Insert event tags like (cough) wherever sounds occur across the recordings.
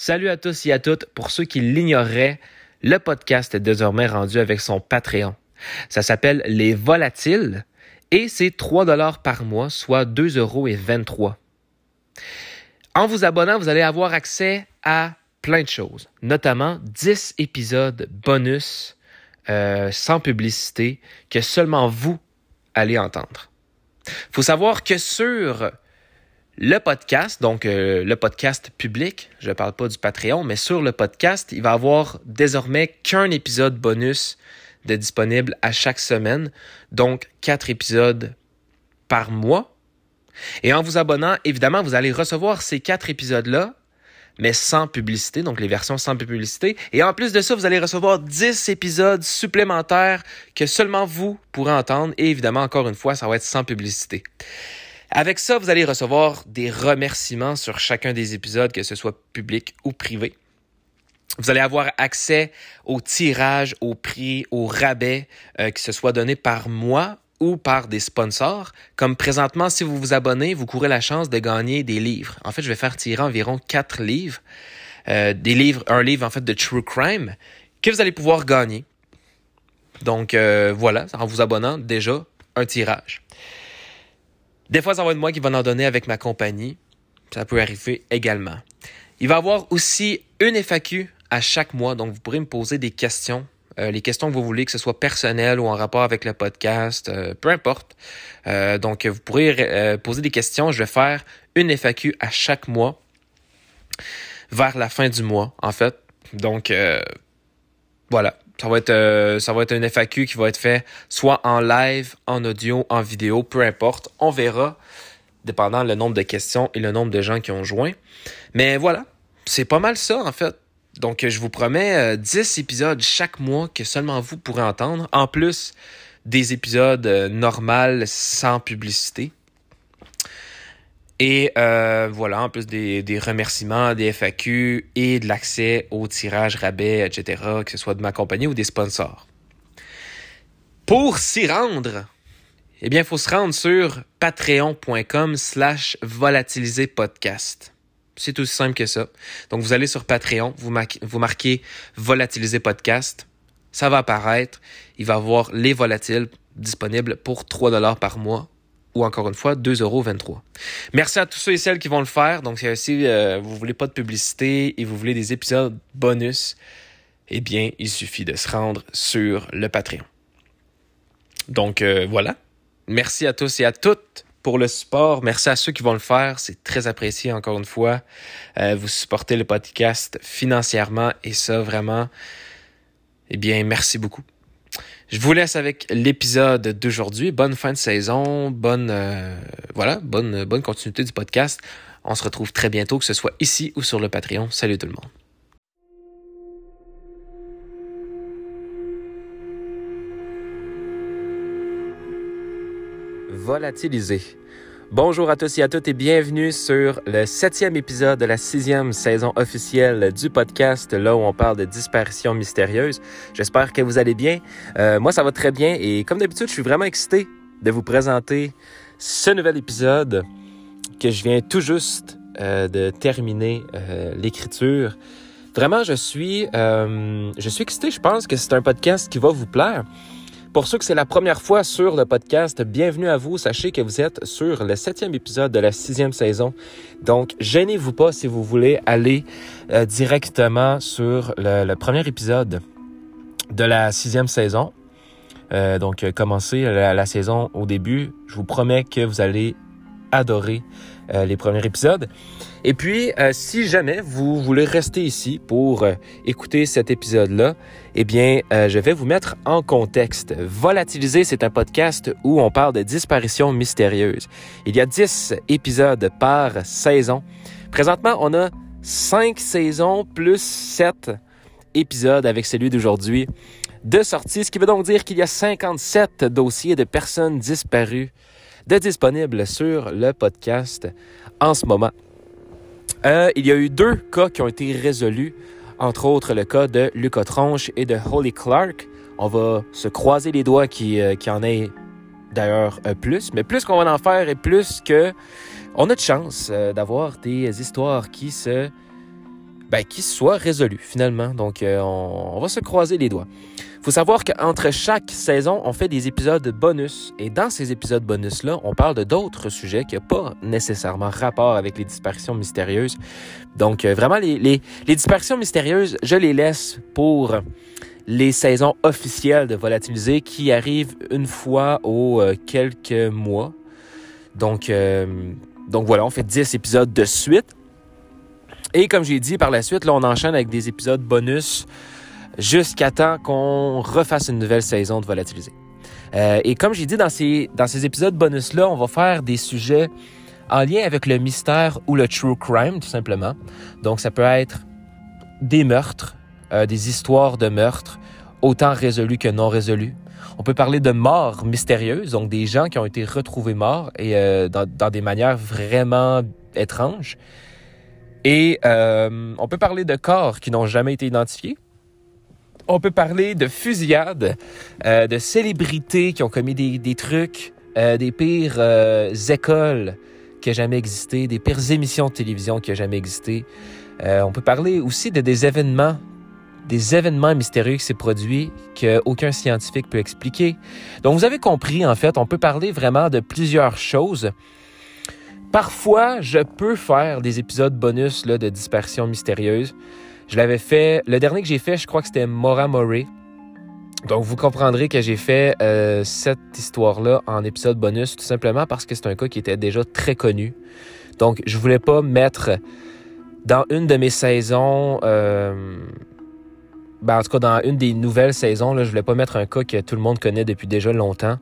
Salut à tous et à toutes. Pour ceux qui l'ignoreraient, le podcast est désormais rendu avec son Patreon. Ça s'appelle Les Volatiles et c'est 3 dollars par mois, soit 2 euros et 23. En vous abonnant, vous allez avoir accès à plein de choses, notamment 10 épisodes bonus euh, sans publicité que seulement vous allez entendre. Faut savoir que sur le podcast, donc euh, le podcast public, je ne parle pas du Patreon, mais sur le podcast, il va avoir désormais qu'un épisode bonus de disponible à chaque semaine, donc quatre épisodes par mois. Et en vous abonnant, évidemment, vous allez recevoir ces quatre épisodes-là, mais sans publicité, donc les versions sans publicité. Et en plus de ça, vous allez recevoir 10 épisodes supplémentaires que seulement vous pourrez entendre. Et évidemment, encore une fois, ça va être sans publicité. Avec ça, vous allez recevoir des remerciements sur chacun des épisodes, que ce soit public ou privé. Vous allez avoir accès au tirage, au prix, au rabais, euh, que ce soit donné par moi ou par des sponsors. Comme présentement, si vous vous abonnez, vous courez la chance de gagner des livres. En fait, je vais faire tirer environ quatre livres. Euh, des livres, un livre en fait de True Crime que vous allez pouvoir gagner. Donc euh, voilà, en vous abonnant, déjà un tirage. Des fois, ça va être moi qui va en donner avec ma compagnie. Ça peut arriver également. Il va y avoir aussi une FAQ à chaque mois, donc vous pourrez me poser des questions. Euh, les questions que vous voulez, que ce soit personnelles ou en rapport avec le podcast, euh, peu importe. Euh, donc, vous pourrez poser des questions. Je vais faire une FAQ à chaque mois vers la fin du mois, en fait. Donc, voilà. Ça va être euh, ça va être un FAQ qui va être fait soit en live, en audio, en vidéo, peu importe. On verra, dépendant le nombre de questions et le nombre de gens qui ont joint. Mais voilà, c'est pas mal ça en fait. Donc je vous promets 10 euh, épisodes chaque mois que seulement vous pourrez entendre, en plus des épisodes euh, normaux sans publicité. Et euh, voilà, en plus des, des, remerciements, des FAQ et de l'accès au tirage rabais, etc., que ce soit de ma compagnie ou des sponsors. Pour s'y rendre, eh bien, il faut se rendre sur patreon.com slash volatiliser podcast. C'est aussi simple que ça. Donc, vous allez sur Patreon, vous, vous marquez volatiliser podcast. Ça va apparaître. Il va y avoir les volatiles disponibles pour 3 dollars par mois encore une fois 2,23 euros. Merci à tous ceux et celles qui vont le faire. Donc, si euh, vous voulez pas de publicité et vous voulez des épisodes bonus, eh bien, il suffit de se rendre sur le Patreon. Donc, euh, voilà. Merci à tous et à toutes pour le support. Merci à ceux qui vont le faire. C'est très apprécié, encore une fois. Euh, vous supportez le podcast financièrement et ça, vraiment, eh bien, merci beaucoup. Je vous laisse avec l'épisode d'aujourd'hui. Bonne fin de saison, bonne euh, voilà, bonne bonne continuité du podcast. On se retrouve très bientôt, que ce soit ici ou sur le Patreon. Salut tout le monde. Volatiliser Bonjour à tous et à toutes et bienvenue sur le septième épisode de la sixième saison officielle du podcast, là où on parle de disparitions mystérieuses. J'espère que vous allez bien. Euh, moi, ça va très bien et comme d'habitude, je suis vraiment excité de vous présenter ce nouvel épisode que je viens tout juste euh, de terminer euh, l'écriture. Vraiment, je suis, je suis excité. Je pense que c'est un podcast qui va vous plaire. Pour ceux que c'est la première fois sur le podcast, bienvenue à vous. Sachez que vous êtes sur le septième épisode de la sixième saison. Donc, gênez-vous pas si vous voulez aller euh, directement sur le, premier épisode de la sixième saison. Euh, donc, euh, commencez la, saison au début. Je vous promets que vous allez adorer les premiers épisodes. Et puis, si jamais vous voulez rester ici pour écouter cet épisode-là, eh bien, je vais vous mettre en contexte. Volatiliser, c'est un podcast où on parle de disparitions mystérieuses. Il y a 10 épisodes par saison. Présentement, on a 5 saisons plus 7 épisodes avec celui d'aujourd'hui de sortie, ce qui veut donc dire qu'il y a 57 dossiers de personnes disparues de disponible sur le podcast en ce moment. Euh, il y a eu deux cas qui ont été résolus, entre autres le cas de Lucas Tronche et de Holly Clark. On va se croiser les doigts qu'il y en ait d'ailleurs euh, plus, mais plus qu'on va en faire et plus que on a de chance euh, d'avoir des histoires qui se ben, qui soit résolu finalement. Donc, euh, on, va se croiser les doigts. faut savoir qu'entre chaque saison, on fait des épisodes bonus. Et dans ces épisodes bonus-là, on parle de d'autres sujets qui n'ont pas nécessairement rapport avec les disparitions mystérieuses. Donc, euh, vraiment, les, disparitions mystérieuses, je les laisse pour les saisons officielles de Volatiliser qui arrivent une fois aux euh, quelques mois. Donc, donc voilà, on fait 10 épisodes de suite. Et comme j'ai dit, par la suite, là, on enchaîne avec des épisodes bonus jusqu'à temps qu'on refasse une nouvelle saison de Volatiliser. Euh, et comme j'ai dit dans ces, dans ces épisodes bonus-là, on va faire des sujets en lien avec le mystère ou le true crime, tout simplement. Donc, ça peut être des meurtres, euh, des histoires de meurtres, autant résolues que non résolues. On peut parler de morts mystérieuses, donc des gens qui ont été retrouvés morts et euh, dans, dans, des manières vraiment étranges. Et euh, on peut parler de corps qui n'ont jamais été identifiés. On peut parler de fusillades, euh, de célébrités qui ont commis des, trucs, euh, des pires écoles qui ont jamais existé, des pires émissions de télévision qui ont jamais existé. On peut parler aussi de des événements, des événements mystérieux qui s'est produits qu'aucun scientifique peut expliquer. Donc vous avez compris, en fait, on peut parler vraiment de plusieurs choses. Parfois, je peux faire des épisodes bonus là, de dispersion mystérieuse. Je l'avais fait, le dernier que j'ai fait, je crois que c'était Mora Murray. Donc, vous comprendrez que j'ai fait euh, cette histoire-là en épisode bonus, tout simplement parce que c'est un cas qui était déjà très connu. Donc, je voulais pas mettre dans une de mes saisons euh, ben, en tout cas, dans une des nouvelles saisons, je voulais pas mettre un cas que tout le monde connaît depuis déjà longtemps.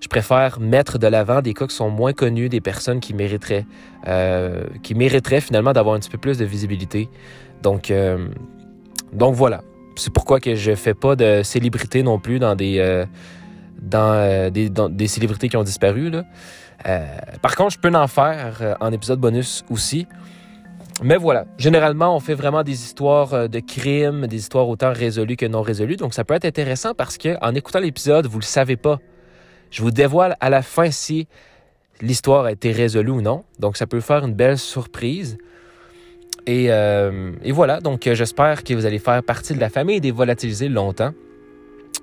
Je préfère mettre de l'avant des cas qui sont moins connus, des personnes qui mériteraient, euh, qui mériteraient finalement d'avoir un petit peu plus de visibilité. Donc, euh, donc voilà. C'est pourquoi que je fais pas de célébrités non plus dans des, euh, dans, des, célébrités qui ont disparu. Par contre, je peux en faire en épisode bonus aussi. Mais voilà, généralement, on fait vraiment des histoires euh, de crimes, des histoires autant résolues que non résolues. Donc, ça peut être intéressant parce que en écoutant l'épisode, vous le savez pas. Je vous dévoile à la fin si l'histoire a été résolue ou non. Donc, ça peut faire une belle surprise. Et, euh, et voilà, donc j'espère que vous allez faire partie de la famille des volatilisés longtemps.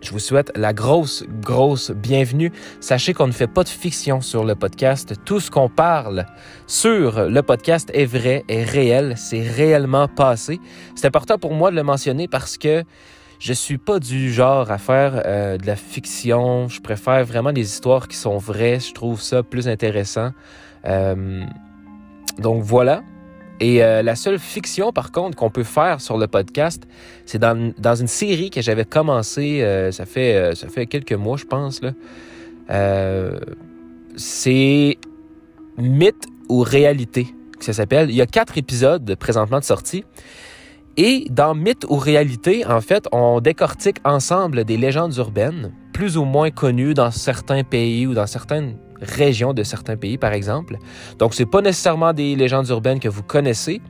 Je vous souhaite la grosse, grosse bienvenue. Sachez qu'on ne fait pas de fiction sur le podcast. Tout ce qu'on parle sur le podcast est vrai, est réel, c'est réellement passé. C'est important pour moi de le mentionner parce que je suis pas du genre à faire euh, de la fiction. Je préfère vraiment les histoires qui sont vraies. Je trouve ça plus intéressant. Euh, donc voilà. Et euh, la seule fiction, par contre, qu'on peut faire sur le podcast, c'est dans, une série que j'avais commencé, euh, ça, fait, euh, ça fait quelques mois, je pense. c'est Mythe ou réalité, que ça s'appelle. Il y a quatre épisodes présentement de sortie. Et dans Mythe ou réalité, en fait, on décortique ensemble des légendes urbaines, plus ou moins connues dans certains pays ou dans certaines régions de certains pays, par exemple. Donc, c'est pas nécessairement des légendes urbaines que vous connaissez.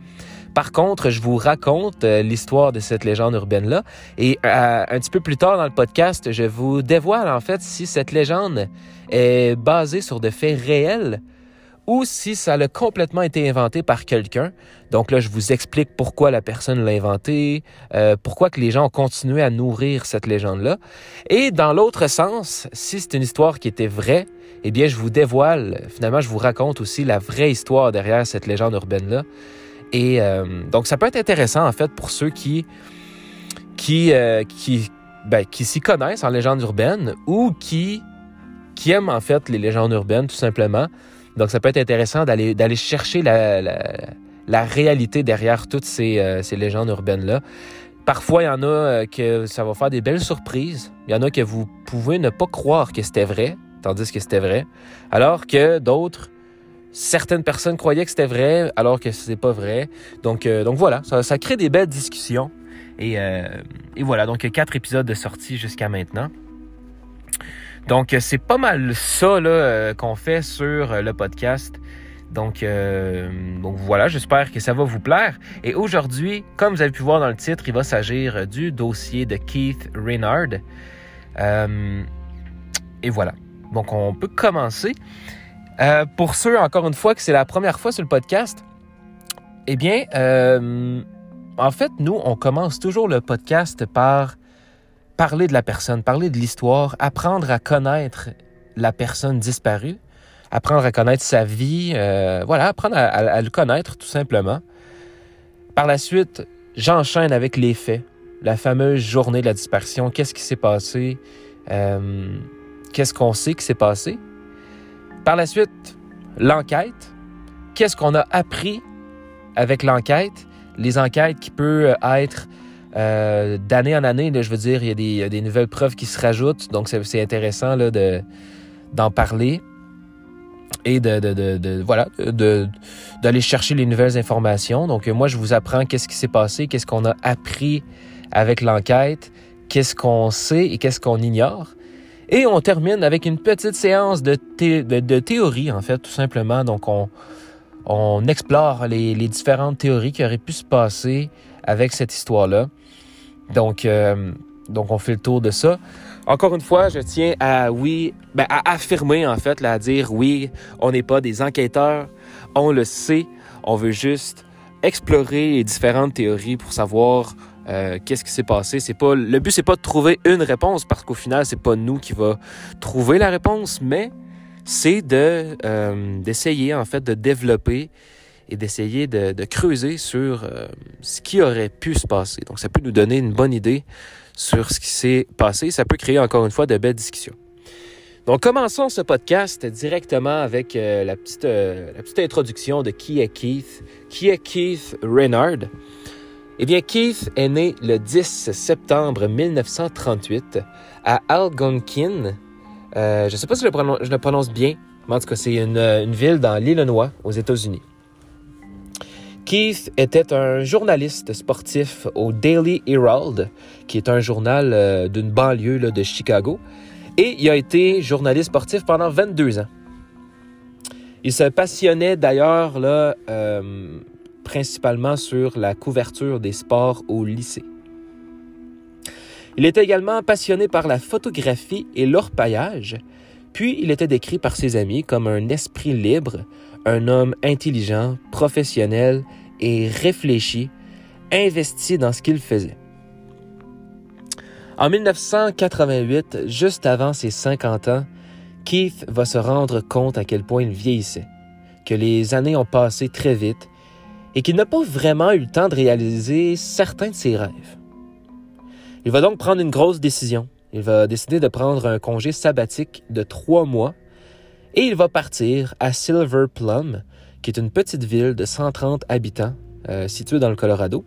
Par contre, je vous raconte euh, l'histoire de cette légende urbaine-là. Et euh, un petit peu plus tard dans le podcast, je vous dévoile en fait si cette légende est basée sur des faits réels ou si ça a complètement été inventé par quelqu'un. Donc là, je vous explique pourquoi la personne l'a inventé, euh, pourquoi que les gens ont continué à nourrir cette légende-là. Et dans l'autre sens, si c'est une histoire qui était vraie, eh bien, je vous dévoile, finalement, je vous raconte aussi la vraie histoire derrière cette légende urbaine-là. Et euh, donc, ça peut être intéressant, en fait, pour ceux qui, qui, euh, qui, ben, qui s'y connaissent en légende urbaine ou qui, qui aiment, en fait, les légendes urbaines, tout simplement. Donc, ça peut être intéressant d'aller, chercher la, la, réalité derrière toutes ces, euh, ces légendes urbaines-là. Parfois, il y en a euh, que ça va faire des belles surprises. Il y en a que vous pouvez ne pas croire que c'était vrai, tandis que c'était vrai. Alors que d'autres, certaines personnes croyaient que c'était vrai, alors que c'est pas vrai. Donc, euh, donc voilà, ça, ça, crée des belles discussions. Et, euh, et voilà, donc quatre épisodes de sortie jusqu'à maintenant. Donc, c'est pas mal ça là, euh, qu'on fait sur le podcast. Donc, euh, voilà, j'espère que ça va vous plaire. Et aujourd'hui, comme vous avez pu voir dans le titre, il va s'agir du dossier de Keith Reynard. Euh, et voilà. Donc, on peut commencer. Euh, pour ceux, encore une fois, que c'est la première fois sur le podcast, eh bien, en fait, nous, on commence toujours le podcast par parler de la personne, parler de l'histoire, apprendre à connaître la personne disparue, apprendre à connaître sa vie, euh, voilà, apprendre à, le connaître tout simplement. Par la suite, j'enchaîne avec les faits, la fameuse journée de la disparition, qu'est-ce qui s'est passé, euh, qu'est-ce qu'on sait qui s'est passé. Par la suite, l'enquête, qu'est-ce qu'on a appris avec l'enquête, les enquêtes qui peuvent être euh, d'année en année, je veux dire, il y, a des, nouvelles preuves qui se rajoutent, donc c'est intéressant là, de, d'en parler et de, de, de, voilà d'aller chercher les nouvelles informations. Donc moi, je vous apprends qu'est-ce qui s'est passé, qu'est-ce qu'on a appris avec l'enquête, qu'est-ce qu'on sait et qu'est-ce qu'on ignore. Et on termine avec une petite séance de, de, théorie, en fait, tout simplement. Donc on, on explore les, les différentes théories qui auraient pu se passer avec cette histoire-là. Donc, euh, donc, on fait le tour de ça. Encore une fois, je tiens à, oui, ben, à affirmer, en fait, à dire, oui, on n'est pas des enquêteurs, on le sait, on veut juste explorer les différentes théories pour savoir euh, qu'est-ce qui s'est passé. C'est pas, le but, c'est pas de trouver une réponse, parce qu'au final, c'est pas nous qui va trouver la réponse, mais c'est de, euh, d'essayer, en fait, de développer et d'essayer de, creuser sur euh, ce qui aurait pu se passer. Donc, ça peut nous donner une bonne idée sur ce qui s'est passé. Ça peut créer encore une fois de belles discussions. Donc, commençons ce podcast directement avec euh, la, petite, euh, la petite introduction de qui est Keith. Qui est Keith Reynard? Eh bien, Keith est né le 10 septembre 1938 à Algonquin. je ne sais pas si je le, prononce, bien, mais en tout cas, c'est une, une ville dans l'Illinois, aux États-Unis. Keith était un journaliste sportif au Daily Herald, qui est un journal euh, d'une banlieue de Chicago, et il a été journaliste sportif pendant 22 ans. Il se passionnait d'ailleurs euh, principalement sur la couverture des sports au lycée. Il était également passionné par la photographie et l'orpaillage, puis il était décrit par ses amis comme un esprit libre, un homme intelligent, professionnel et réfléchi, investi dans ce qu'il faisait. En 1988, juste avant ses 50 ans, Keith va se rendre compte à quel point il vieillissait, que les années ont passé très vite et qu'il n'a pas vraiment eu le temps de réaliser certains de ses rêves. Il va donc prendre une grosse décision. Il va décider de prendre un congé sabbatique de trois mois et il va partir à Silver Plum, qui est une petite ville de 130 habitants euh, située dans le Colorado.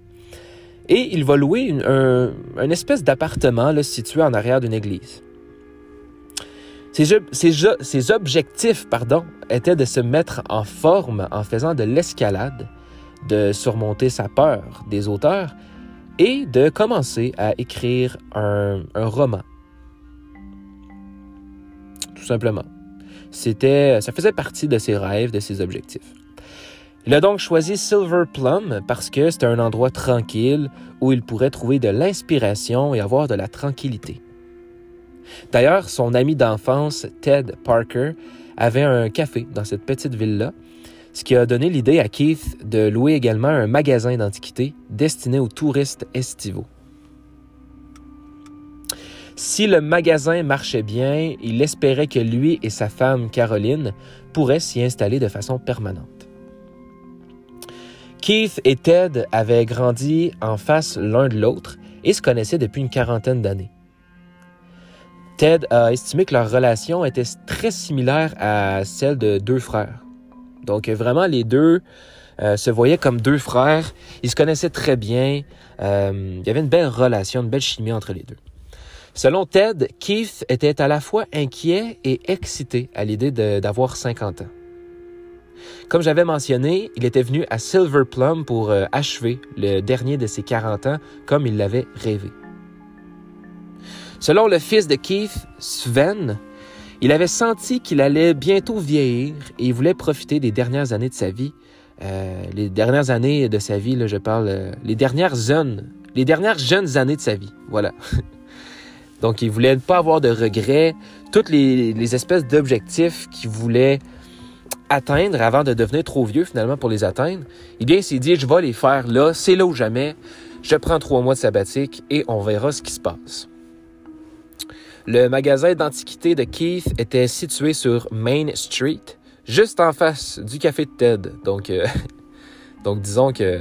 Et il va louer une, un, espèce d'appartement situé en arrière d'une église. Ses, objectifs pardon, étaient de se mettre en forme en faisant de l'escalade, de surmonter sa peur des auteurs et de commencer à écrire un, roman. Tout simplement. Ça faisait partie de ses rêves, de ses objectifs. Il a donc choisi Silver Plum parce que c'était un endroit tranquille où il pourrait trouver de l'inspiration et avoir de la tranquillité. D'ailleurs, son ami d'enfance, Ted Parker, avait un café dans cette petite ville-là, ce qui a donné l'idée à Keith de louer également un magasin d'antiquités destiné aux touristes estivaux. Si le magasin marchait bien, il espérait que lui et sa femme Caroline pourraient s'y installer de façon permanente. Keith et Ted avaient grandi en face l'un de l'autre et se connaissaient depuis une quarantaine d'années. Ted a estimé que leur relation était très similaire à celle de deux frères. Donc vraiment, les deux euh, se voyaient comme deux frères. Ils se connaissaient très bien. Euh, il y avait une belle relation, une belle chimie entre les deux. Selon Ted, Keith était à la fois inquiet et excité à l'idée d'avoir 50 ans. Comme j'avais mentionné, il était venu à Silver Plum pour euh, achever le dernier de ses 40 ans comme il l'avait rêvé. Selon le fils de Keith, Sven, il avait senti qu'il allait bientôt vieillir et il voulait profiter des dernières années de sa vie. Euh, les dernières années de sa vie, là, je parle, euh, les dernières jeunes, les dernières jeunes années de sa vie. Voilà. (laughs) Donc, il voulait pas avoir de regrets. Toutes les, espèces d'objectifs qu'il voulait atteindre avant de devenir trop vieux finalement pour les atteindre, eh bien, il s'est dit, je vais les faire là, c'est là ou jamais. Je prends trois mois de sabbatique et on verra ce qui se passe. Le magasin d'antiquité de Keith était situé sur Main Street, juste en face du café de Ted. Donc, euh, (laughs) donc disons que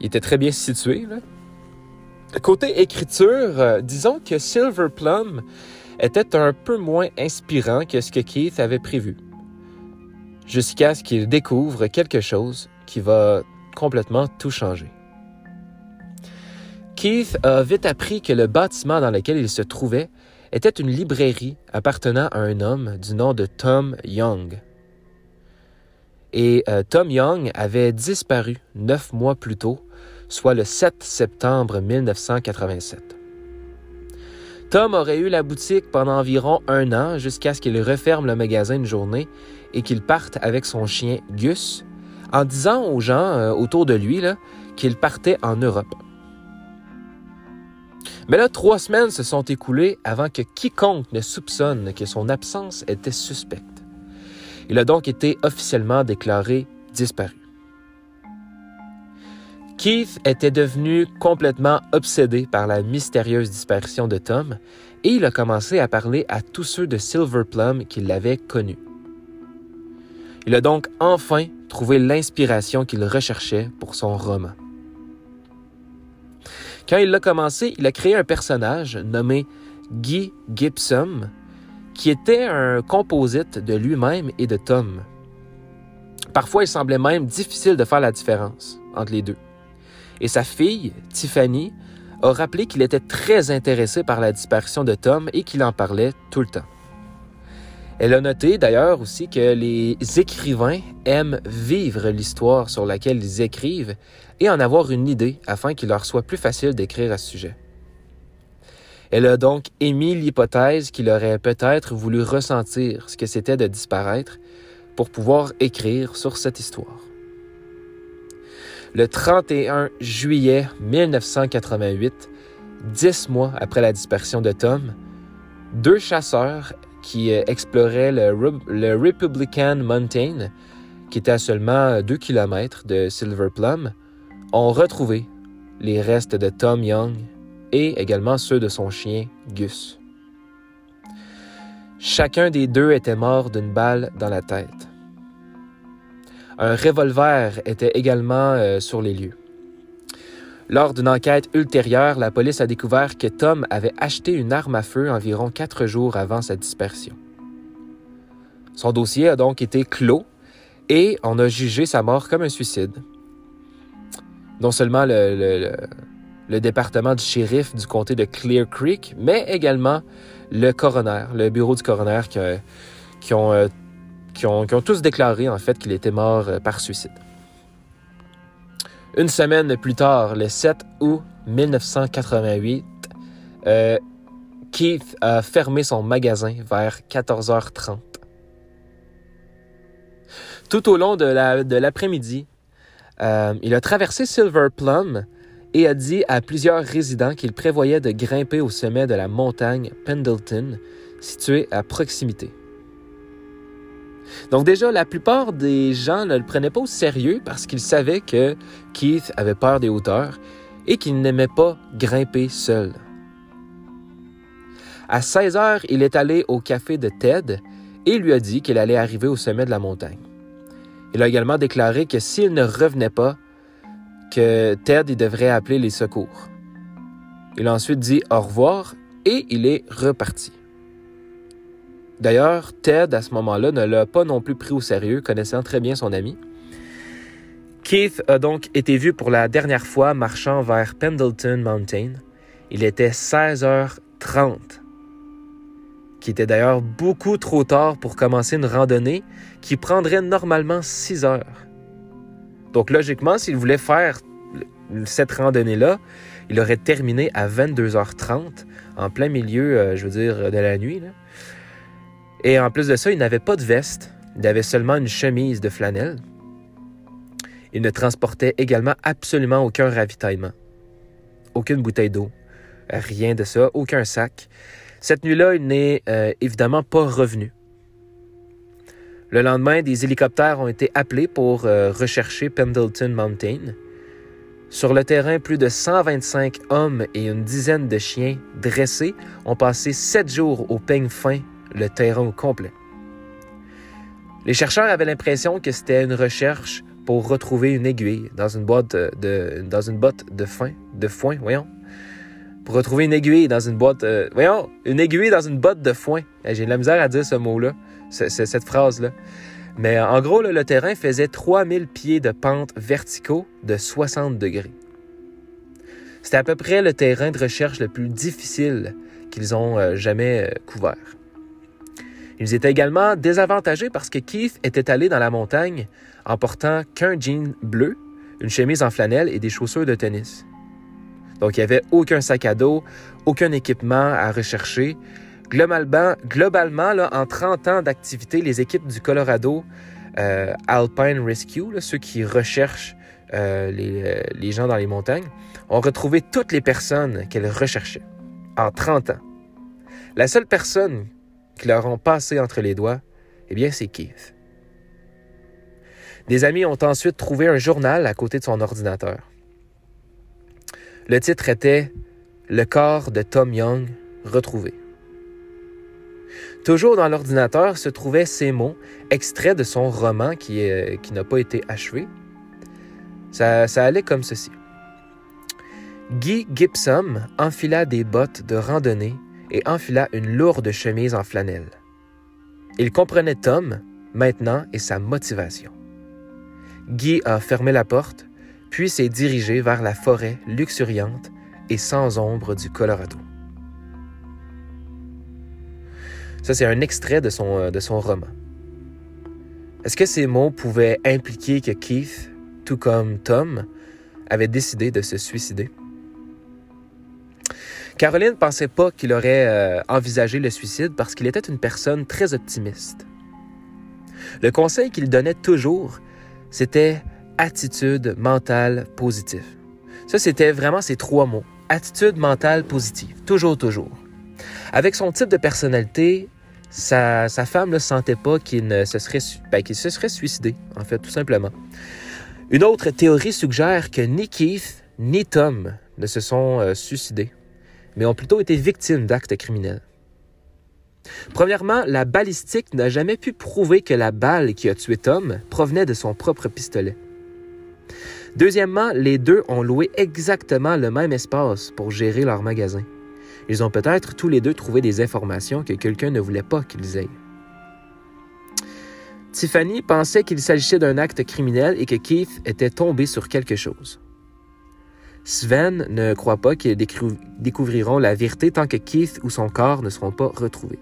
il était très bien situé. Côté écriture, euh, disons que Silver Plum était un peu moins inspirant que ce que Keith avait prévu. Jusqu'à ce qu'il découvre quelque chose qui va complètement tout changer. Keith a vite appris que le bâtiment dans lequel il se trouvait était une librairie appartenant à un homme du nom de Tom Young. Et euh, Tom Young avait disparu neuf mois plus tôt, soit le 7 septembre 1987. Tom aurait eu la boutique pendant environ un an jusqu'à ce qu'il referme le magasin une journée et qu'il parte avec son chien Gus, en disant aux gens euh, autour de lui qu'il partait en Europe. Mais là, trois semaines se sont écoulées avant que quiconque ne soupçonne que son absence était suspecte. Il a donc été officiellement déclaré disparu. Keith était devenu complètement obsédé par la mystérieuse disparition de Tom et il a commencé à parler à tous ceux de Silver Plum qui l'avaient connu. Il a donc enfin trouvé l'inspiration qu'il recherchait pour son roman. Quand il l'a commencé, il a créé un personnage nommé Guy Gibson, qui était un composite de lui-même et de Tom. Parfois, il semblait même difficile de faire la différence entre les deux. Et sa fille, Tiffany, a rappelé qu'il était très intéressé par la disparition de Tom et qu'il en parlait tout le temps. Elle a noté d'ailleurs aussi que les écrivains aiment vivre l'histoire sur laquelle ils écrivent et en avoir une idée afin qu'il leur soit plus facile d'écrire à ce sujet. Elle a donc émis l'hypothèse qu'il aurait peut-être voulu ressentir ce que c'était de disparaître pour pouvoir écrire sur cette histoire. Le 31 juillet 1988, dix mois après la disparition de Tom, deux chasseurs qui euh, explorait le, Republican Mountain, qui était à seulement 2 km de Silver Plum, ont retrouvé les restes de Tom Young et également ceux de son chien Gus. Chacun des deux était mort d'une balle dans la tête. Un revolver était également euh, sur les lieux. Lors d'une enquête ultérieure, la police a découvert que Tom avait acheté une arme à feu environ quatre jours avant sa dispersion. Son dossier a donc été clos et on a jugé sa mort comme un suicide. Non seulement le, département du shérif du comté de Clear Creek, mais également le coroner, le bureau du coroner qui, ont, qui ont, tous déclaré en fait qu'il était mort euh, par suicide. Une semaine plus tard, le 7 août 1988, euh, Keith a fermé son magasin vers 14h30. Tout au long de l'après-midi, euh, il a traversé Silver Plum et a dit à plusieurs résidents qu'il prévoyait de grimper au sommet de la montagne Pendleton, située à proximité. Donc déjà, la plupart des gens ne le prenaient pas au sérieux parce qu'ils savaient que Keith avait peur des hauteurs et qu'il n'aimait pas grimper seul. À 16 heures, il est allé au café de Ted et lui a dit qu'il allait arriver au sommet de la montagne. Il a également déclaré que s'il ne revenait pas, que Ted devrait appeler les secours. Il a ensuite dit au revoir et il est reparti. D'ailleurs, Ted, à ce moment-là, ne l'a pas non plus pris au sérieux, connaissant très bien son ami. Keith a donc été vu pour la dernière fois marchant vers Pendleton Mountain. Il était 16h30, qui était d'ailleurs beaucoup trop tard pour commencer une randonnée qui prendrait normalement 6 heures. Donc logiquement, s'il voulait faire cette randonnée-là, il aurait terminé à 22h30, en plein milieu, euh, je veux dire, de la nuit. Et en plus de ça, il n'avait pas de veste, il avait seulement une chemise de flanelle. Il ne transportait également absolument aucun ravitaillement. Aucune bouteille d'eau, rien de ça, aucun sac. Cette nuit-là, il n'est euh, évidemment pas revenu. Le lendemain, des hélicoptères ont été appelés pour euh, rechercher Pendleton Mountain. Sur le terrain, plus de 125 hommes et une dizaine de chiens dressés ont passé sept jours au peigne fin le terrain au complet. Les chercheurs avaient l'impression que c'était une recherche pour retrouver une aiguille dans une boîte de, botte de foin, de foin, voyons. Pour retrouver une aiguille dans une boîte, euh, voyons, une aiguille dans une botte de foin. Eh, j'ai de la misère à dire ce mot-là, cette phrase-là. Mais en gros, le terrain faisait 3000 pieds de pente verticaux de 60 degrés. C'était à peu près le terrain de recherche le plus difficile qu'ils ont euh, jamais euh, couvert. Ils étaient également désavantagés parce que Keith était allé dans la montagne en portant qu'un jean bleu, une chemise en flanelle et des chaussures de tennis. Donc, il n'y avait aucun sac à dos, aucun équipement à rechercher. Globalement, globalement là, en 30 ans d'activité, les équipes du Colorado euh, Alpine Rescue, ceux qui recherchent euh, les, euh, les gens dans les montagnes, ont retrouvé toutes les personnes qu'elles recherchaient en 30 ans. La seule personne qui leur ont passé entre les doigts, eh bien, c'est Keith. Des amis ont ensuite trouvé un journal à côté de son ordinateur. Le titre était Le corps de Tom Young retrouvé. Toujours dans l'ordinateur se trouvaient ces mots, extraits de son roman qui, qui n'a pas été achevé. Ça, ça allait comme ceci. Guy Gibson enfila des bottes de randonnée et enfila une lourde chemise en flanelle. Il comprenait Tom, maintenant, et sa motivation. Guy a fermé la porte, puis s'est dirigé vers la forêt luxuriante et sans ombre du Colorado. Ça, c'est un extrait de son, euh, de son roman. Est-ce que ces mots pouvaient impliquer que Keith, tout comme Tom, avait décidé de se suicider? Caroline ne pensait pas qu'il aurait euh, envisagé le suicide parce qu'il était une personne très optimiste. Le conseil qu'il donnait toujours, c'était attitude mentale positive. Ça, c'était vraiment ces trois mots. Attitude mentale positive. Toujours, toujours. Avec son type de personnalité, sa, femme ne sentait pas qu'il se, serait, ben, se serait suicidé, en fait, tout simplement. Une autre théorie suggère que ni Keith ni Tom ne se sont euh, suicidés, mais ont plutôt été victimes d'actes criminels. Premièrement, la balistique n'a jamais pu prouver que la balle qui a tué Tom provenait de son propre pistolet. Deuxièmement, les deux ont loué exactement le même espace pour gérer leur magasin. Ils ont peut-être tous les deux trouvé des informations que quelqu'un ne voulait pas qu'ils aient. Tiffany pensait qu'il s'agissait d'un acte criminel et que Keith était tombé sur quelque chose. Sven ne croit pas qu'ils découvriront la vérité tant que Keith ou son corps ne seront pas retrouvés.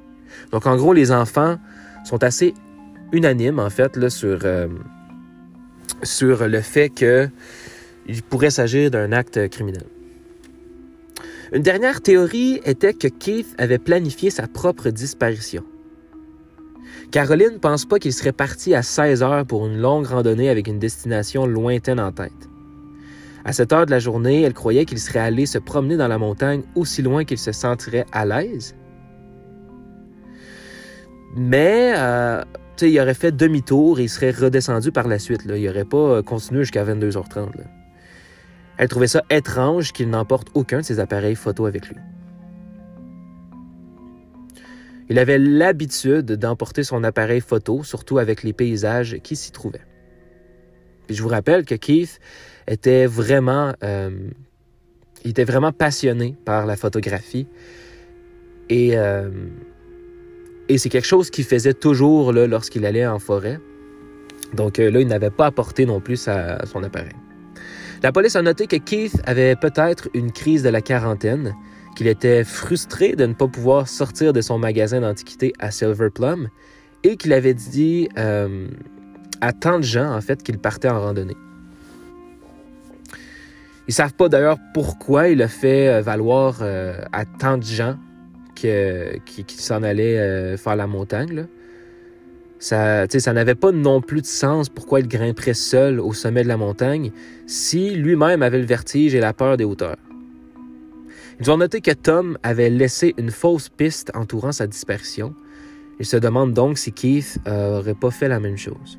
Donc, en gros, les enfants sont assez unanimes, en fait, sur, euh, sur le fait qu'il pourrait s'agir d'un acte criminel. Une dernière théorie était que Keith avait planifié sa propre disparition. Caroline ne pense pas qu'il serait parti à 16 heures pour une longue randonnée avec une destination lointaine en tête. À cette heure de la journée, elle croyait qu'il serait allé se promener dans la montagne aussi loin qu'il se sentirait à l'aise. Mais euh, il aurait fait demi-tour et il serait redescendu par la suite. Il n'aurait pas euh, continué jusqu'à 22h30. Elle trouvait ça étrange qu'il n'emporte aucun de ses appareils photo avec lui. Il avait l'habitude d'emporter son appareil photo, surtout avec les paysages qui s'y trouvaient. Je vous rappelle que Keith était vraiment, euh, il était vraiment passionné par la photographie et euh, c'est quelque chose qu'il faisait toujours lorsqu'il allait en forêt. Donc euh, là, il n'avait pas apporté non plus son appareil. La police a noté que Keith avait peut-être une crise de la quarantaine, qu'il était frustré de ne pas pouvoir sortir de son magasin d'antiquité à Silver Plum et qu'il avait dit à tant de gens, en fait, qu'il partait en randonnée. Ils savent pas d'ailleurs pourquoi il a fait euh, valoir à tant de gens qui, s'en allait euh, faire la montagne. Ça, ça n'avait pas non plus de sens pourquoi il grimperait seul au sommet de la montagne si lui-même avait le vertige et la peur des hauteurs. Ils ont noté que Tom avait laissé une fausse piste entourant sa disparition. Il se demande donc si Keith aurait pas fait la même chose.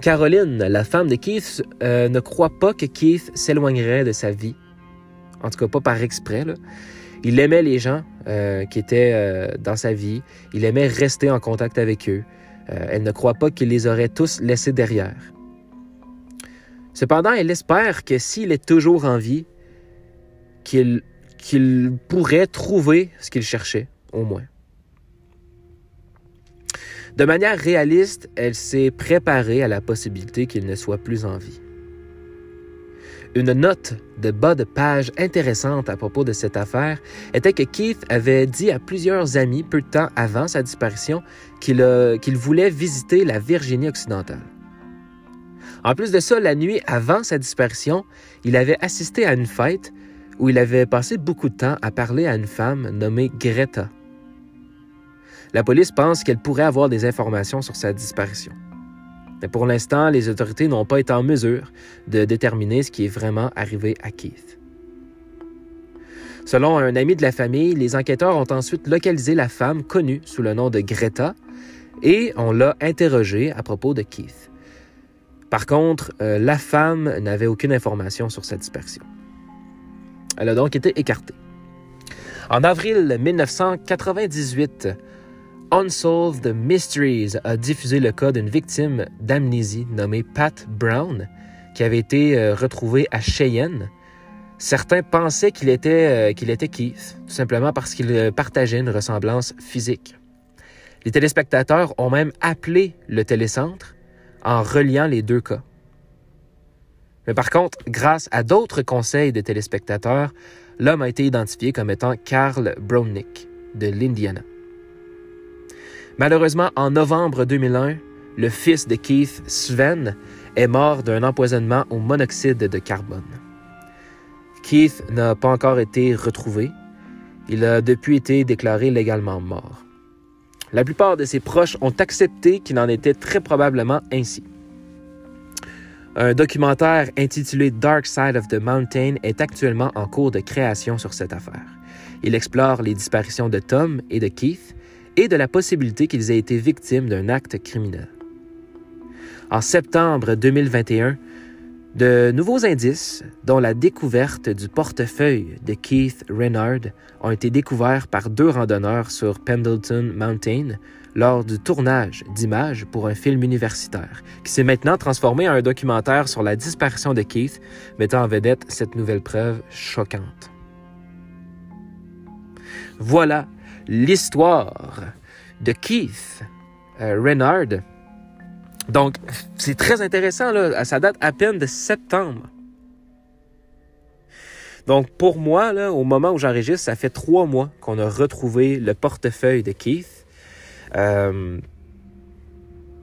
Caroline, la femme de Keith, euh, ne croit pas que Keith s'éloignerait de sa vie. En tout cas, pas par exprès. Il aimait les gens euh, qui étaient euh, dans sa vie. Il aimait rester en contact avec eux. elle ne croit pas qu'il les aurait tous laissés derrière. Cependant, elle espère que s'il est toujours en vie, qu'il pourrait trouver ce qu'il cherchait, au moins. De manière réaliste, elle s'est préparée à la possibilité qu'il ne soit plus en vie. Une note de bas de page intéressante à propos de cette affaire était que Keith avait dit à plusieurs amis peu de temps avant sa disparition qu'il voulait visiter la Virginie occidentale. En plus de ça, la nuit avant sa disparition, il avait assisté à une fête où il avait passé beaucoup de temps à parler à une femme nommée Greta. La police pense qu'elle pourrait avoir des informations sur sa disparition. Mais pour l'instant, les autorités n'ont pas été en mesure de déterminer ce qui est vraiment arrivé à Keith. Selon un ami de la famille, les enquêteurs ont ensuite localisé la femme connue sous le nom de Greta et on l'a interrogée à propos de Keith. Par contre, euh, la femme n'avait aucune information sur sa disparition. Elle a donc été écartée. En avril 1998, Unsolved Mysteries a diffusé le cas d'une victime d'amnésie nommée Pat Brown, qui avait été euh, retrouvée à Cheyenne. Certains pensaient qu'il était, euh, Keith, tout simplement parce qu'il euh, partageait une ressemblance physique. Les téléspectateurs ont même appelé le télécentre en reliant les deux cas. Mais par contre, grâce à d'autres conseils des téléspectateurs, l'homme a été identifié comme étant Carl Brownick de l'Indiana. Malheureusement, en novembre 2001, le fils de Keith, Sven, est mort d'un empoisonnement au monoxyde de carbone. Keith n'a pas encore été retrouvé. Il a depuis été déclaré légalement mort. La plupart de ses proches ont accepté qu'il en était très probablement ainsi. Un documentaire intitulé Dark Side of the Mountain est actuellement en cours de création sur cette affaire. Il explore les disparitions de Tom et de Keith et de la possibilité qu'ils aient été victimes d'un acte criminel. En septembre 2021, de nouveaux indices, dont la découverte du portefeuille de Keith Renard, ont été découverts par deux randonneurs sur Pendleton Mountain lors du tournage d'images pour un film universitaire, qui s'est maintenant transformé en un documentaire sur la disparition de Keith, mettant en vedette cette nouvelle preuve choquante. Voilà l'histoire de Keith euh, Renard. Donc, c'est très intéressant, là. Ça date à peine de septembre. Donc, pour moi, au moment où j'enregistre, ça fait trois mois qu'on a retrouvé le portefeuille de Keith. Euh,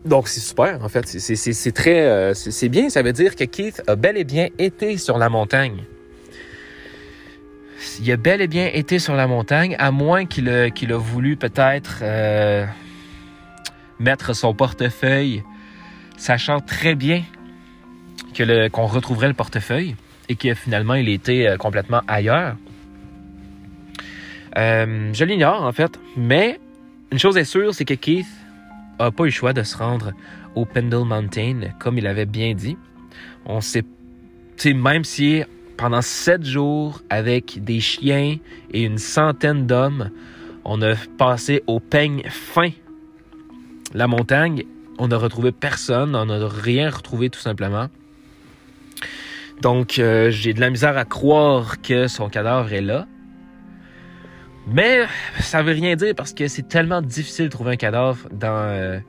donc, c'est super, en fait. C'est. Euh, c'est bien. Ça veut dire que Keith a bel et bien été sur la montagne il a bel et bien été sur la montagne, à moins qu'il a, voulu peut-être euh, mettre son portefeuille, sachant très bien que qu'on retrouverait le portefeuille et que finalement il était euh, complètement ailleurs. Euh, je l'ignore en fait, mais une chose est sûre, c'est que Keith a pas eu le choix de se rendre au Pendle Mountain comme il avait bien dit. On sait, même si pendant sept jours avec des chiens et une centaine d'hommes. On a passé au peigne fin la montagne. On n'a retrouvé personne. On n'a rien retrouvé tout simplement. Donc, euh, j'ai de la misère à croire que son cadavre est là. Mais ça veut rien dire parce que c'est tellement difficile de trouver un cadavre dans, euh,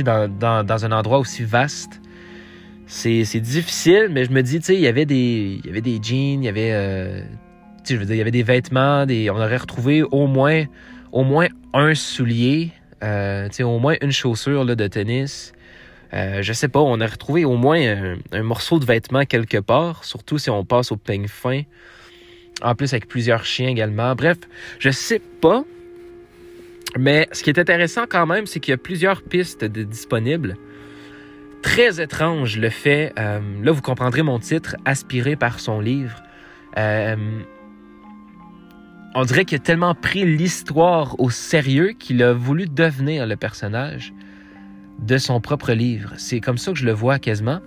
dans, dans, dans un endroit aussi vaste c'est difficile, mais je me dis, tu sais, il y avait des, il y avait des jeans, il y avait, euh, des vêtements, on aurait retrouvé au moins, un soulier, euh, au moins une chaussure de tennis. Euh, je sais pas, on a retrouvé au moins un, morceau de vêtement quelque part, surtout si on passe au peigne fin. En plus, avec plusieurs chiens également. Bref, je sais pas. Mais ce qui est intéressant quand même, c'est qu'il y a plusieurs pistes disponibles très étrange le fait, euh, là vous comprendrez mon titre, aspiré par son livre. Euh, on dirait qu'il a tellement pris l'histoire au sérieux qu'il a voulu devenir le personnage de son propre livre. C'est comme ça que je le vois quasiment.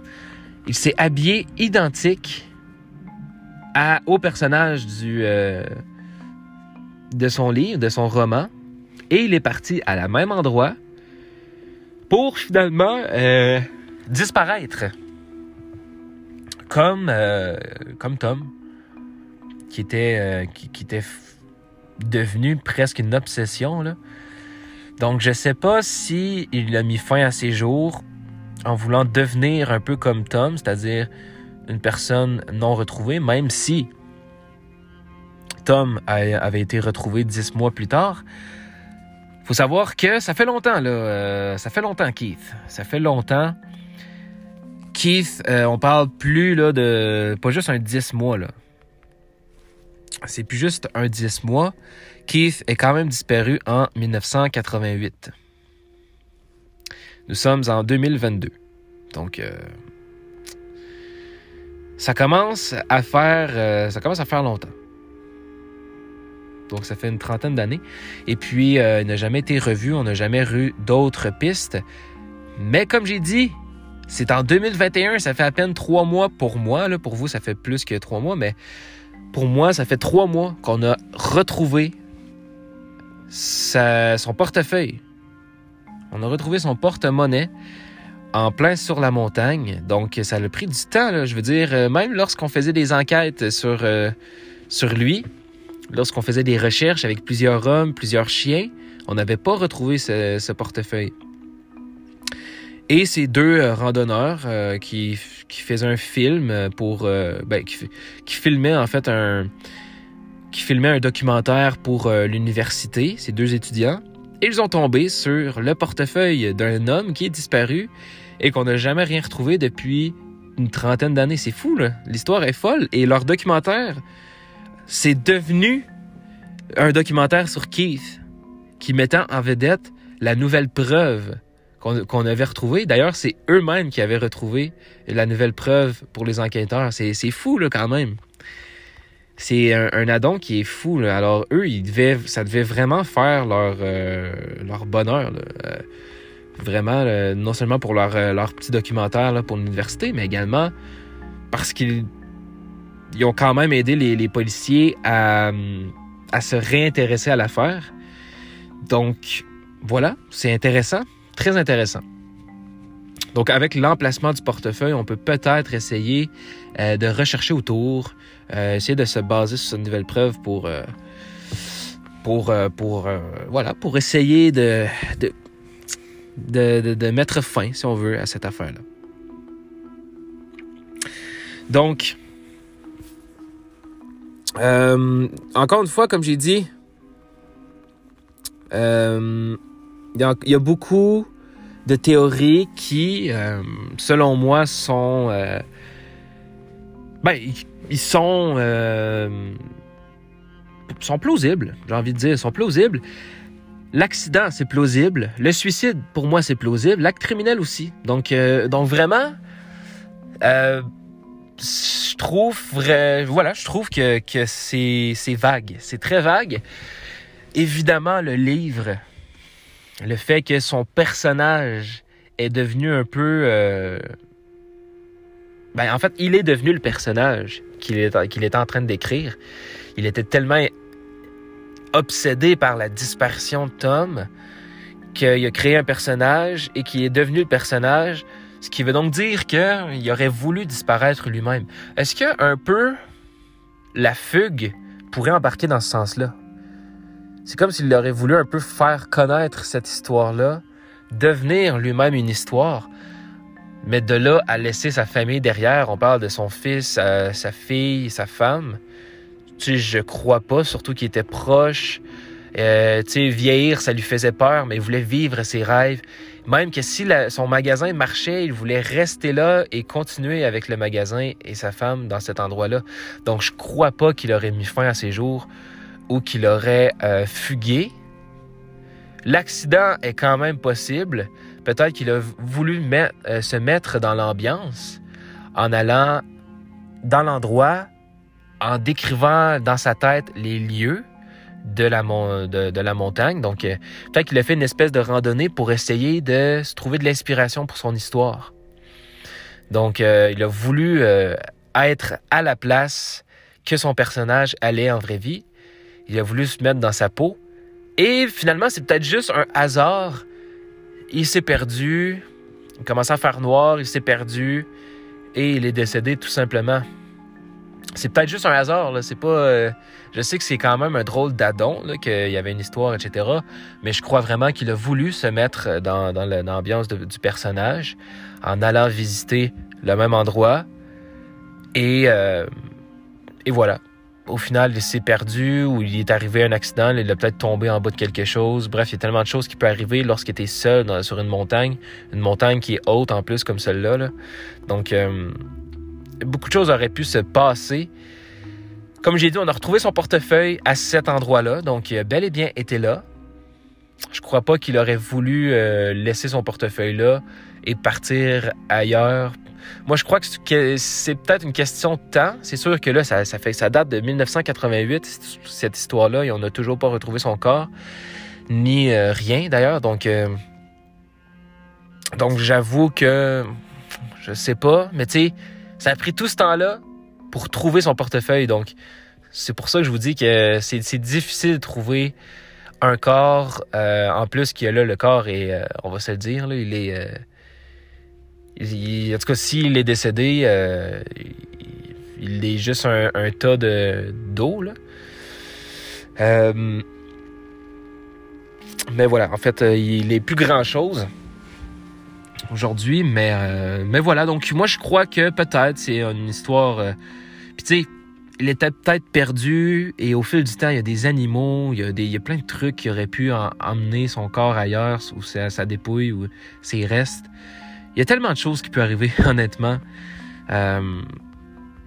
Il s'est habillé identique à, au personnage du, euh, de son livre, de son roman, et il est parti à la même endroit pour finalement disparaître. Comme, euh, comme Tom, qui était, euh, devenu presque une obsession. Donc, je sais pas si il a mis fin à ses jours en voulant devenir un peu comme Tom, c'est-à-dire une personne non retrouvée, même si Tom avait été retrouvé dix mois plus tard. Faut savoir que ça fait longtemps, là. Euh, ça fait longtemps, Keith. Ça fait longtemps. Keith, euh, on parle plus là, de. Pas juste un 10 mois, là. C'est plus juste un 10 mois. Keith est quand même disparu en 1988. Nous sommes en 2022. Donc, euh, ça commence à faire, euh, ça commence à faire longtemps. Donc, ça fait une trentaine d'années. Et puis, il n'a jamais été revu. On n'a jamais eu d'autres pistes. Mais comme j'ai dit, c'est en 2021. Ça fait à peine trois mois pour moi. Là. Pour vous, ça fait plus que trois mois. Mais pour moi, ça fait trois mois qu'on a retrouvé son portefeuille. On a retrouvé son porte-monnaie en plein sur la montagne. Donc, ça a pris du temps. Je veux dire, euh, même lorsqu'on faisait des enquêtes sur, euh, sur lui, lorsqu'on faisait des recherches avec plusieurs hommes, plusieurs chiens, on n'avait pas retrouvé ce, portefeuille. Et ces deux euh, randonneurs euh, qui, qui, faisaient un film pour... Euh, ben, qui, qui, filmaient en fait un... qui filmaient un documentaire pour l'université, ces deux étudiants, ils ont tombé sur le portefeuille d'un homme qui est disparu et qu'on n'a jamais rien retrouvé depuis une trentaine d'années. C'est fou, là. L'histoire est folle. Et leur documentaire, c'est devenu un documentaire sur Keith, qui mettant en vedette la nouvelle preuve qu'on qu avait retrouvée. D'ailleurs, c'est eux-mêmes qui avaient retrouvé la nouvelle preuve pour les enquêteurs. C'est fou, là, quand même. C'est un, un, addon qui est fou. Là. Alors, eux, ils devaient, ça devait vraiment faire leur, euh, leur bonheur. Là. Euh, vraiment, non seulement pour leur, euh, leur petit documentaire là, pour l'université, mais également parce qu'ils ils ont quand même aidé les, les policiers à, à, se réintéresser à l'affaire. Donc, voilà, c'est intéressant, très intéressant. Donc, avec l'emplacement du portefeuille, on peut peut-être essayer euh, de rechercher autour, euh, essayer de se baser sur une nouvelle preuve pour, euh, voilà, pour essayer de, de, de, mettre fin, si on veut, à cette affaire-là. Donc, encore une fois, comme j'ai dit, il y, a beaucoup de théories qui, euh, selon moi, sont... Euh, ben, ils, sont... Euh, sont plausibles, j'ai envie de dire, sont plausibles. L'accident, c'est plausible. Le suicide, pour moi, c'est plausible. L'acte criminel aussi. Donc, donc vraiment... Je trouve voilà, je trouve que, que c'est vague. C'est très vague. Évidemment, le livre, le fait que son personnage est devenu un peu. Euh... Ben, en fait, il est devenu le personnage qu'il est, qu'il était en train d'écrire. Il était tellement obsédé par la disparition de Tom qu'il a créé un personnage et qui est devenu le personnage ce qui veut donc dire qu'il aurait voulu disparaître lui-même. Est-ce que un peu la fugue pourrait embarquer dans ce sens-là? C'est comme s'il aurait voulu un peu faire connaître cette histoire-là, devenir lui-même une histoire, mais de là à laisser sa famille derrière, on parle de son fils, euh, sa fille, sa femme. Tu sais, je crois pas, surtout qu'il était proche. Euh, tu vieillir, ça lui faisait peur, mais il voulait vivre ses rêves. Même que si son magasin marchait, il voulait rester là et continuer avec le magasin et sa femme dans cet endroit-là. Donc, je crois pas qu'il aurait mis fin à ses jours ou qu'il aurait euh, fugué. L'accident est quand même possible. Peut-être qu'il a voulu euh, se mettre dans l'ambiance en allant dans l'endroit, en décrivant dans sa tête les lieux, de la, montagne. Donc, euh, peut-être qu'il a fait une espèce de randonnée pour essayer de se trouver de l'inspiration pour son histoire. Donc, euh, il a voulu être à la place que son personnage allait en vraie vie. Il a voulu se mettre dans sa peau. Et finalement, c'est peut-être juste un hasard. Il s'est perdu. Il commence à faire noir. Il s'est perdu. Et il est décédé tout simplement c'est peut-être juste un hasard. C'est pas. Euh, je sais que c'est quand même un drôle d'adon, qu'il y avait une histoire, etc. Mais je crois vraiment qu'il a voulu se mettre dans, dans l'ambiance du personnage en allant visiter le même endroit. Et, euh, et voilà. Au final, il s'est perdu ou il est arrivé un accident, il a peut-être tombé en bas de quelque chose. Bref, il y a tellement de choses qui peuvent arriver lorsqu'il était seul sur une montagne. Une montagne qui est haute en plus, comme celle-là. Donc, euh, beaucoup de choses auraient pu se passer. Comme j'ai dit, on a retrouvé son portefeuille à cet endroit-là, donc il a bel et bien été là. Je crois pas qu'il aurait voulu euh, laisser son portefeuille là et partir ailleurs. Moi, je crois que c'est peut-être une question de temps. C'est sûr que là, ça, ça date de 1988, cette histoire-là, et on n'a toujours pas retrouvé son corps, ni euh, rien d'ailleurs. Donc, euh, donc j'avoue que je sais pas, mais tu sais, ça a pris tout ce temps-là pour trouver son portefeuille. Donc, c'est pour ça que je vous dis que c'est difficile de trouver un corps. Euh, en plus, a là, le corps est, on va se le dire, là, il est. Euh, en tout cas, s'il est décédé, il, est juste un, tas de d'eau. mais voilà, en fait, il est plus grand chose aujourd'hui. Mais, euh, mais voilà, donc moi je crois que peut-être c'est une histoire. Euh, puis tu sais, il était peut-être perdu et au fil du temps, il y a des animaux, il y a, des, il y a plein de trucs qui auraient pu emmener son corps ailleurs, ou sa, dépouille, ou ses restes. Il y a tellement de choses qui peuvent arriver, (laughs) honnêtement. Euh,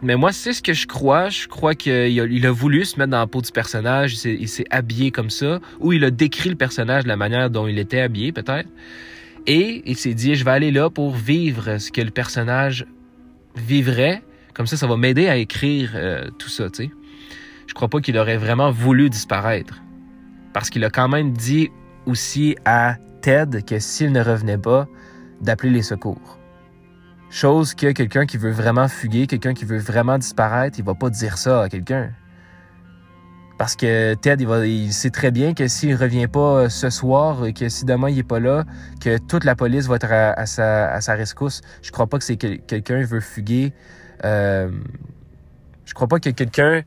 mais moi, c'est ce que je crois. Je crois qu'il a, voulu se mettre dans la peau du personnage. Il s'est habillé comme ça. Ou il a décrit le personnage de la manière dont il était habillé, peut-être. Et il s'est dit, je vais aller là pour vivre ce que le personnage vivrait. Comme ça, ça va m'aider à écrire euh, tout ça, tu sais. Je crois pas qu'il aurait vraiment voulu disparaître. Parce qu'il a quand même dit aussi à Ted que s'il ne revenait pas, d'appeler les secours. Chose que quelqu'un qui veut vraiment fuguer, quelqu'un qui veut vraiment disparaître, il va pas dire ça à quelqu'un. Parce que Ted, il, sait très bien que s'il revient pas euh, ce soir, et que si demain il est pas là, que toute la police va être à, sa, à sa, rescousse. Je crois pas que c'est que quelqu'un veut fuguer. Euh, je crois pas que quelqu'un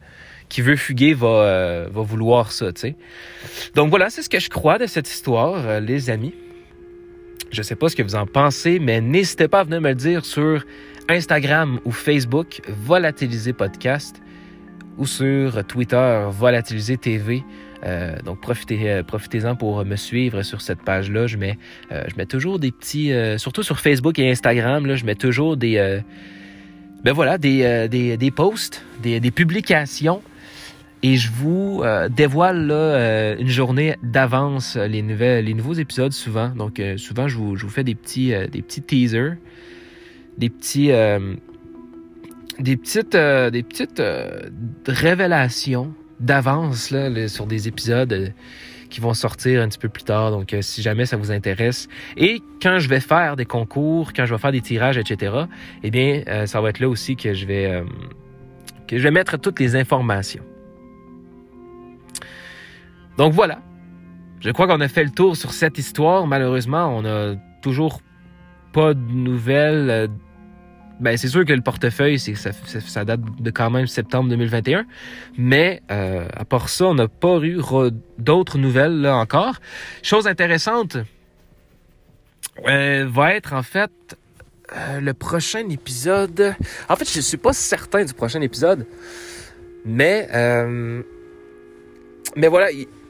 qui veut fuguer va, euh, va vouloir ça, tu sais. Donc voilà, c'est ce que je crois de cette histoire, euh, les amis. Je sais pas ce que vous en pensez, mais n'hésitez pas à venir me le dire sur Instagram ou Facebook, Volatiliser Podcast ou sur Twitter Volatiliser TV. Euh, donc profitez, euh, profitez-en pour me suivre sur cette page-là. Je mets, euh, je mets toujours des petits, surtout sur Facebook et Instagram, là, je mets toujours des, ben voilà, des, des, des posts, des, des, publications. Et je vous dévoile là, une journée d'avance les, nouvelles, les nouveaux épisodes souvent. Donc souvent je vous, je vous fais des petits, des petits teasers, des petits des petites, euh, des petites euh, révélations d'avance sur des épisodes euh, qui vont sortir un petit peu plus tard. Donc, si jamais ça vous intéresse. Et quand je vais faire des concours, quand je vais faire des tirages, etc., eh bien, ça va être là aussi que je vais, que je vais mettre toutes les informations. Donc voilà. Je crois qu'on a fait le tour sur cette histoire. Malheureusement, on n'a toujours pas de nouvelles ben, c'est sûr que le portefeuille, ça, date de quand même septembre 2021. Mais euh, à part ça, on n'a pas eu d'autres nouvelles là encore. Chose intéressante euh, va être en fait euh, le prochain épisode. En fait, je suis pas certain du prochain épisode, mais euh, mais voilà.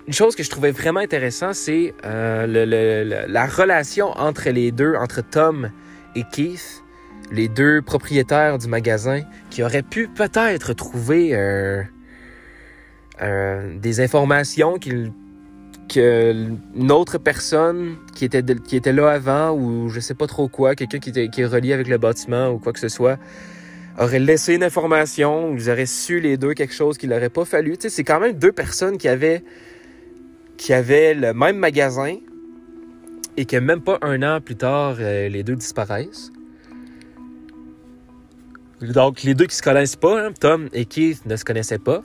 Une chose que je trouvais vraiment intéressant, c'est euh, la relation entre les deux, entre Tom et Keith les deux propriétaires du magasin qui auraient pu peut-être trouver euh, euh, des informations qu'une autre personne qui était, là avant ou je sais pas trop quoi, quelqu'un qui, qui est relié avec le bâtiment ou quoi que ce soit, aurait laissé une information, ou ils auraient su les deux quelque chose qu'il n'aurait pas fallu. C'est quand même deux personnes qui avaient qui avaient le même magasin et que même pas un an plus tard, euh, les deux disparaissent. Donc, les deux qui se connaissent pas, hein, Tom et Keith ne se connaissaient pas.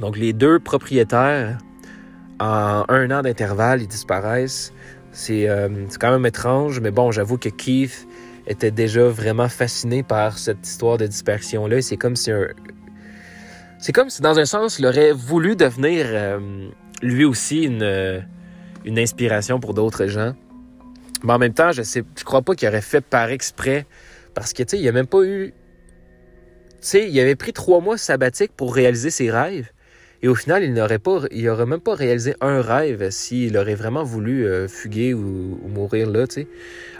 Donc, les deux propriétaires, en un an d'intervalle, ils disparaissent. C'est euh, quand même étrange, mais bon, j'avoue que Keith était déjà vraiment fasciné par cette histoire de dispersion-là. C'est comme si C'est comme si, dans un sens, il aurait voulu devenir euh, lui aussi une, une inspiration pour d'autres gens. Mais en même temps, je sais, je crois pas qu'il aurait fait par exprès parce que, tu sais, il a même pas eu. Tu sais, il avait pris trois mois sabbatique pour réaliser ses rêves. Et au final, il n'aurait pas, il aurait même pas réalisé un rêve s'il aurait vraiment voulu euh, fuguer ou, mourir là, tu sais.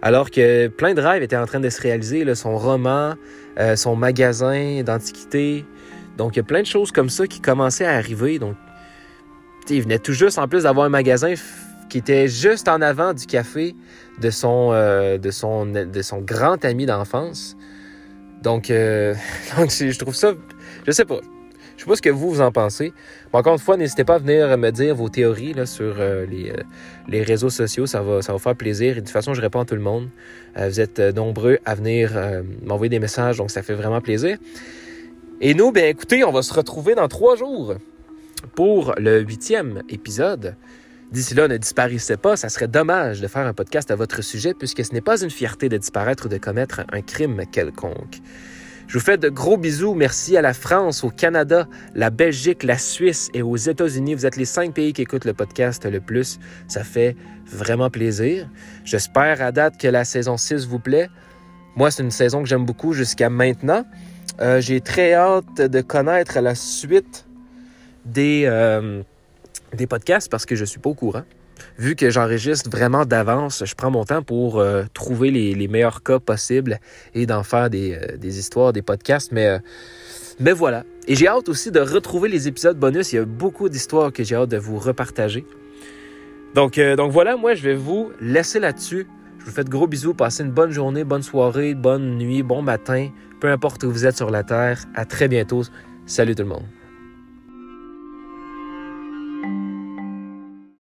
Alors que plein de rêves étaient en train de se réaliser, là, son roman, euh, son magasin d'antiquité. Donc, il y a plein de choses comme ça qui commençaient à arriver. Donc, il venait tout juste, en plus d'avoir un magasin qui était juste en avant du café de son, euh, grand ami d'enfance. Donc, euh, (laughs) je trouve ça, je sais pas. Je sais pas ce que vous, en pensez. Mais encore une fois, n'hésitez pas à venir me dire vos théories sur euh, les, réseaux sociaux. Ça va, ça faire plaisir. Et de toute façon, je réponds à tout le monde. vous êtes nombreux à venir m'envoyer des messages, donc ça fait vraiment plaisir. Et nous, ben écoutez, on va se retrouver dans trois jours pour le huitième épisode. D'ici là, ne disparaissez pas, ça serait dommage de faire un podcast à votre sujet puisque ce n'est pas une fierté de disparaître ou de commettre un crime quelconque. Je vous fais de gros bisous. Merci à la France, au Canada, la Belgique, la Suisse et aux États-Unis. Vous êtes les cinq pays qui écoutent le podcast le plus. Ça fait vraiment plaisir. J'espère à date que la saison 6 vous plaît. Moi, c'est une saison que j'aime beaucoup jusqu'à maintenant. Euh, j'ai très hâte de connaître la suite des... Euh, des podcasts parce que je suis pas au courant. Vu que j'enregistre vraiment d'avance, je prends mon temps pour euh, trouver les, meilleurs cas possibles et d'en faire des, euh, histoires, des podcasts. Mais, mais voilà. Et j'ai hâte aussi de retrouver les épisodes bonus. Il y a beaucoup d'histoires que j'ai hâte de vous repartager. Donc, donc voilà, moi je vais vous laisser là-dessus. Je vous fais de gros bisous. Passez une bonne journée, bonne soirée, bonne nuit, bon matin. Peu importe où vous êtes sur la Terre. À très bientôt. Salut tout le monde.